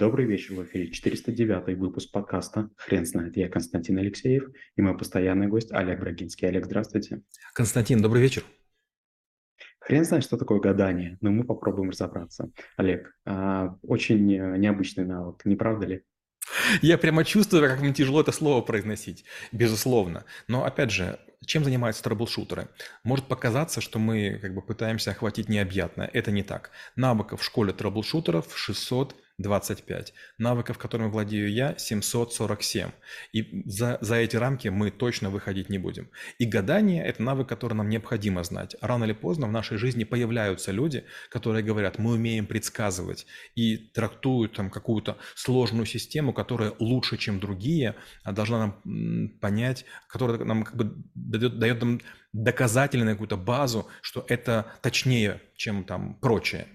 Добрый вечер, в эфире 409 выпуск подкаста «Хрен знает». Я Константин Алексеев и мой постоянный гость Олег Брагинский. Олег, здравствуйте. Константин, добрый вечер. Хрен знает, что такое гадание, но мы попробуем разобраться. Олег, а, очень э, необычный навык, не правда ли? Я прямо чувствую, как мне тяжело это слово произносить, безусловно. Но опять же, чем занимаются трэблшутеры? Может показаться, что мы как бы пытаемся охватить необъятное. Это не так. Навыков в школе трэблшутеров 600 25. Навыков, которыми владею я, 747. И за, за эти рамки мы точно выходить не будем. И гадание – это навык, который нам необходимо знать. Рано или поздно в нашей жизни появляются люди, которые говорят, мы умеем предсказывать и трактуют там какую-то сложную систему, которая лучше, чем другие, а должна нам понять, которая нам как бы дает, дает нам доказательную какую-то базу, что это точнее, чем там прочее.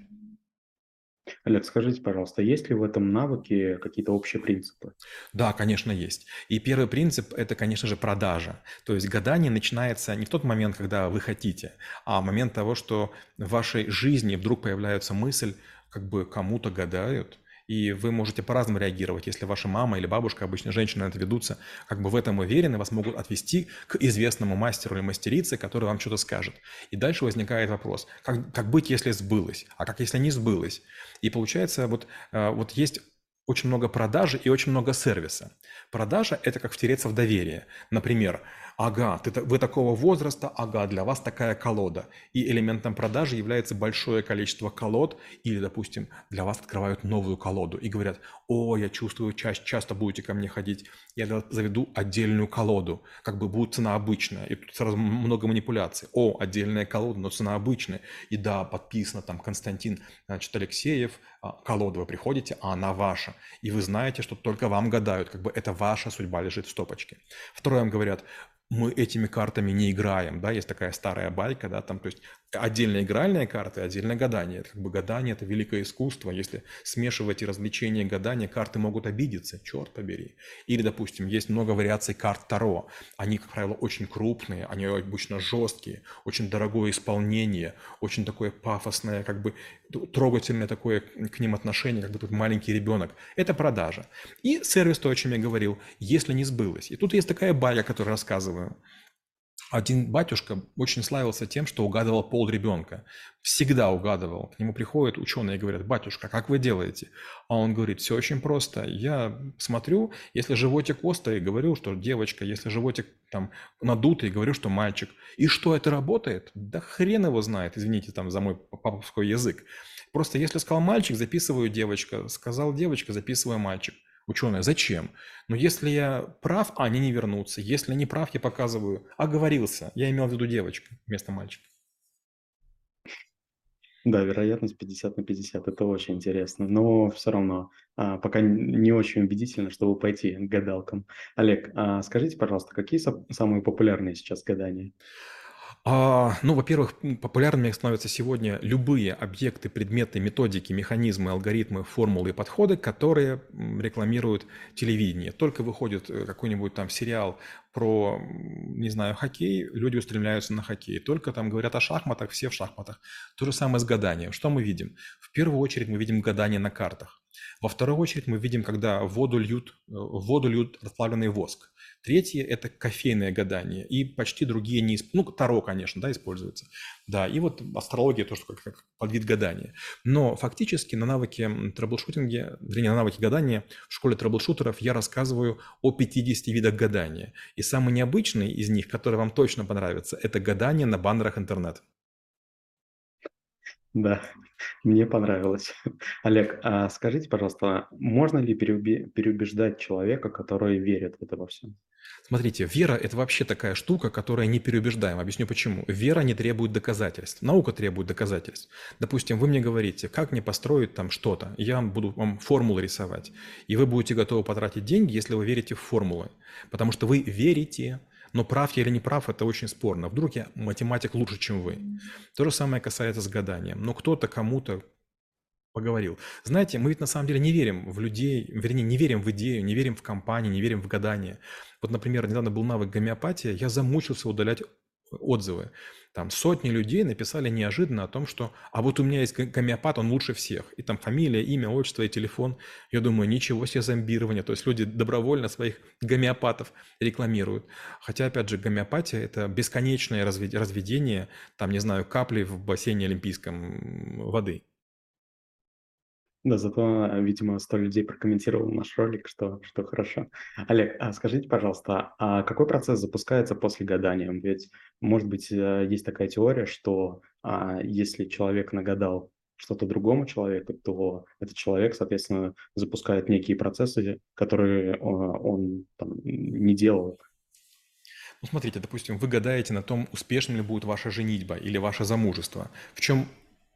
Олег, скажите, пожалуйста, есть ли в этом навыке какие-то общие принципы? Да, конечно, есть. И первый принцип – это, конечно же, продажа. То есть гадание начинается не в тот момент, когда вы хотите, а в момент того, что в вашей жизни вдруг появляется мысль, как бы кому-то гадают – и вы можете по-разному реагировать. Если ваша мама или бабушка, обычно женщины на это ведутся, как бы в этом уверены, вас могут отвести к известному мастеру или мастерице, который вам что-то скажет. И дальше возникает вопрос, как, как быть, если сбылось, а как если не сбылось? И получается, вот, э, вот есть очень много продажи и очень много сервиса. Продажа – это как втереться в доверие. Например, ага, ты, вы такого возраста, ага, для вас такая колода. И элементом продажи является большое количество колод, или, допустим, для вас открывают новую колоду и говорят, о, я чувствую, ча- часто будете ко мне ходить, я заведу отдельную колоду, как бы будет цена обычная, и тут сразу много манипуляций. О, отдельная колода, но цена обычная. И да, подписано там Константин значит, Алексеев, а, колода вы приходите, а она ваша. И вы знаете, что только вам гадают, как бы это ваша судьба лежит в стопочке. Второе, вам говорят, мы этими картами не играем, да, есть такая старая байка, да, там, то есть отдельно игральные карты, отдельно гадание. Это как бы гадание – это великое искусство. Если смешивать и развлечения и гадания, карты могут обидеться, черт побери. Или, допустим, есть много вариаций карт Таро. Они, как правило, очень крупные, они обычно жесткие, очень дорогое исполнение, очень такое пафосное, как бы трогательное такое к ним отношение, как бы тут маленький ребенок. Это продажа. И сервис, то, о чем я говорил, если не сбылось. И тут есть такая байка, которую рассказываю – один батюшка очень славился тем, что угадывал пол ребенка. Всегда угадывал. К нему приходят ученые и говорят, батюшка, как вы делаете? А он говорит, все очень просто. Я смотрю, если животик острый, говорю, что девочка, если животик там надутый, говорю, что мальчик. И что это работает? Да хрен его знает, извините там за мой паповской язык. Просто если сказал мальчик, записываю девочка. Сказал девочка, записываю мальчик. Ученые, зачем? Но если я прав, а они не вернутся. Если не прав, я показываю, оговорился. Я имел в виду девочку вместо мальчика. Да, вероятность 50 на 50, это очень интересно, но все равно а, пока не очень убедительно, чтобы пойти к гадалкам. Олег, а скажите, пожалуйста, какие самые популярные сейчас гадания? А, ну, во-первых, популярными становятся сегодня любые объекты, предметы, методики, механизмы, алгоритмы, формулы и подходы, которые рекламируют телевидение. Только выходит э, какой-нибудь там сериал про, не знаю, хоккей, люди устремляются на хоккей. Только там говорят о шахматах, все в шахматах. То же самое с гаданием. Что мы видим? В первую очередь мы видим гадание на картах. Во вторую очередь мы видим, когда в воду льют, э, в воду льют расплавленный воск. Третье – это кофейное гадание. И почти другие не Ну, Таро, конечно, да, используется. Да, и вот астрология тоже как, как подвид гадания. Но фактически на навыке трэблшутинге, вернее, на навыке гадания в школе трэблшутеров я рассказываю о 50 видах гадания. И самый необычный из них, который вам точно понравится, это гадание на баннерах интернет. Да, мне понравилось. Олег, а скажите, пожалуйста, можно ли переубеждать человека, который верит в это во всем? Смотрите, вера – это вообще такая штука, которая не переубеждаем. Объясню почему. Вера не требует доказательств. Наука требует доказательств. Допустим, вы мне говорите, как мне построить там что-то. Я буду вам формулы рисовать. И вы будете готовы потратить деньги, если вы верите в формулы. Потому что вы верите. Но прав я или не прав, это очень спорно. Вдруг я математик лучше, чем вы. То же самое касается с гаданием. Но кто-то кому-то поговорил. Знаете, мы ведь на самом деле не верим в людей, вернее, не верим в идею, не верим в компании, не верим в гадание. Вот, например, недавно был навык гомеопатия, я замучился удалять отзывы. Там сотни людей написали неожиданно о том, что «а вот у меня есть гомеопат, он лучше всех». И там фамилия, имя, отчество и телефон. Я думаю, ничего себе зомбирование. То есть люди добровольно своих гомеопатов рекламируют. Хотя, опять же, гомеопатия – это бесконечное разведение, там, не знаю, капли в бассейне олимпийском воды. Да, зато, э, видимо, 100 людей прокомментировало наш ролик, что что хорошо. Олег, а скажите, пожалуйста, а какой процесс запускается после гадания? Ведь, может быть, э, есть такая теория, что, а, если человек нагадал что-то другому человеку, то этот человек, соответственно, запускает некие процессы, которые, а, он там не делал. Ну, смотрите, допустим, вы гадаете на том, успешным ли будет ваша женитьба или ваше замужество. В чем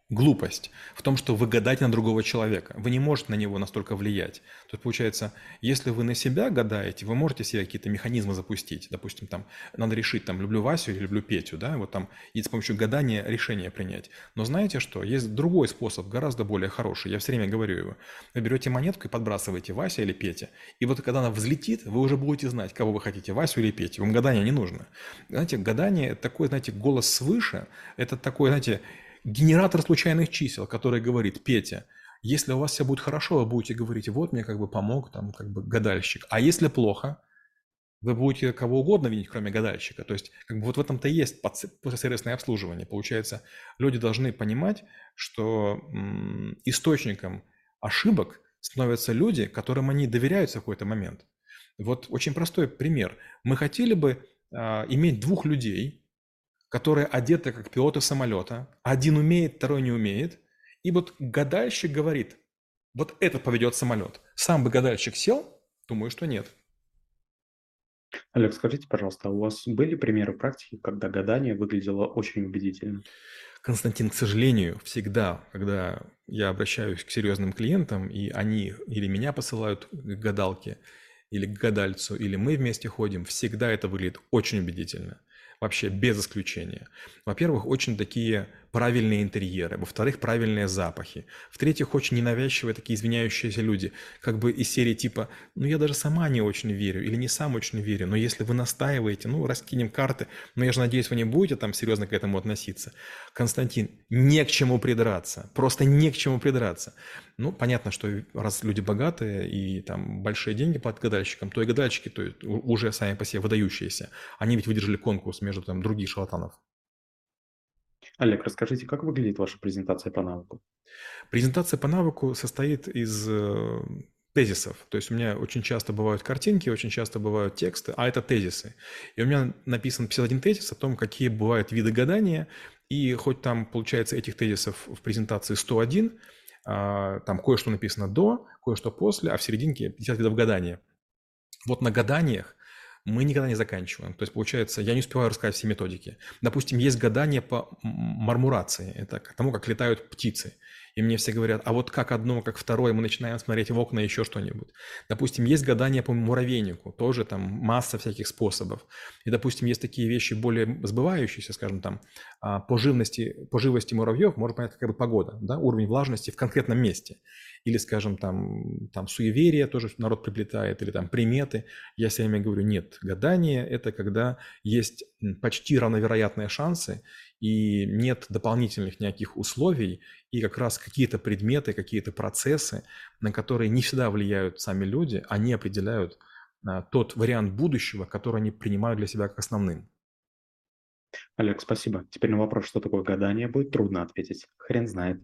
глупость в том, что вы гадаете на другого человека. Вы не можете на него настолько влиять. То есть, получается, если вы на себя гадаете, вы можете себе какие-то механизмы запустить. Допустим, там, надо решить, там, люблю Васю или люблю Петю, да, вот там, и с помощью гадания решение принять. Но знаете что? Есть другой способ, гораздо более хороший. Я все время говорю его. Вы берете монетку и подбрасываете Вася или Петя. И вот когда она взлетит, вы уже будете знать, кого вы хотите, Васю или Петю. Вам гадание не нужно. Знаете, гадание – это такой, знаете, голос свыше. Это такой, знаете, генератор случайных чисел, который говорит, Петя, если у вас все будет хорошо, вы будете говорить, вот мне как бы помог там как бы гадальщик. А если плохо, вы будете кого угодно видеть, кроме гадальщика. То есть как бы вот в этом-то и есть сервисное обслуживание. Получается, люди должны понимать, что источником ошибок становятся люди, которым они доверяют в какой-то момент. Вот очень простой пример. Мы хотели бы а, иметь двух людей, которые одеты как пилоты самолета. Один умеет, второй не умеет. И вот гадальщик говорит, вот этот поведет самолет. Сам бы гадальщик сел? Думаю, что нет. Олег, скажите, пожалуйста, а у вас были примеры практики, когда гадание выглядело очень убедительно? Константин, к сожалению, всегда, когда я обращаюсь к серьезным клиентам, и они или меня посылают к гадалке, или к гадальцу, или мы вместе ходим, всегда это выглядит очень убедительно вообще без исключения. Во-первых, очень такие правильные интерьеры, во-вторых, правильные запахи, в-третьих, очень ненавязчивые такие извиняющиеся люди, как бы из серии типа, ну я даже сама не очень верю или не сам очень верю, но если вы настаиваете, ну раскинем карты, но я же надеюсь, вы не будете там серьезно к этому относиться. Константин, не к чему придраться, просто не к чему придраться. Ну, понятно, что раз люди богатые и там большие деньги платят гадальщикам, то и гадальщики то уже сами по себе выдающиеся. Они ведь выдержали конкурс между там других шарлатанов. Олег, расскажите, как выглядит ваша презентация по навыку? Презентация по навыку состоит из э, тезисов. То есть у меня очень часто бывают картинки, очень часто бывают тексты, а это тезисы. И у меня написан 51 тезис о том, какие бывают виды гадания, и хоть там, получается, этих тезисов в презентации 101, а, там кое-что написано до, кое-что после, а в серединке 50 видов гадания. Вот на гаданиях мы никогда не заканчиваем. То есть, получается, я не успеваю рассказать все методики. Допустим, есть гадание по мармурации, это к тому, как летают птицы. И мне все говорят, а вот как одно, как второе, мы начинаем смотреть в окна, еще что-нибудь. Допустим, есть гадание по муравейнику, тоже там масса всяких способов. И, допустим, есть такие вещи более сбывающиеся, скажем там, а, по живности, по живости муравьев можно понять, какая бы погода, да, уровень влажности в конкретном месте. Или, скажем, там, там суеверие тоже народ приплетает, или там приметы. Я все время говорю, нет, гадание – это когда есть почти равновероятные шансы, и нет дополнительных никаких условий, и как раз какие-то предметы, какие-то процессы, на которые не всегда влияют сами люди, они определяют а, тот вариант будущего, который они принимают для себя как основным. Олег, спасибо. Теперь на вопрос, что такое гадание, будет трудно ответить. Хрен знает.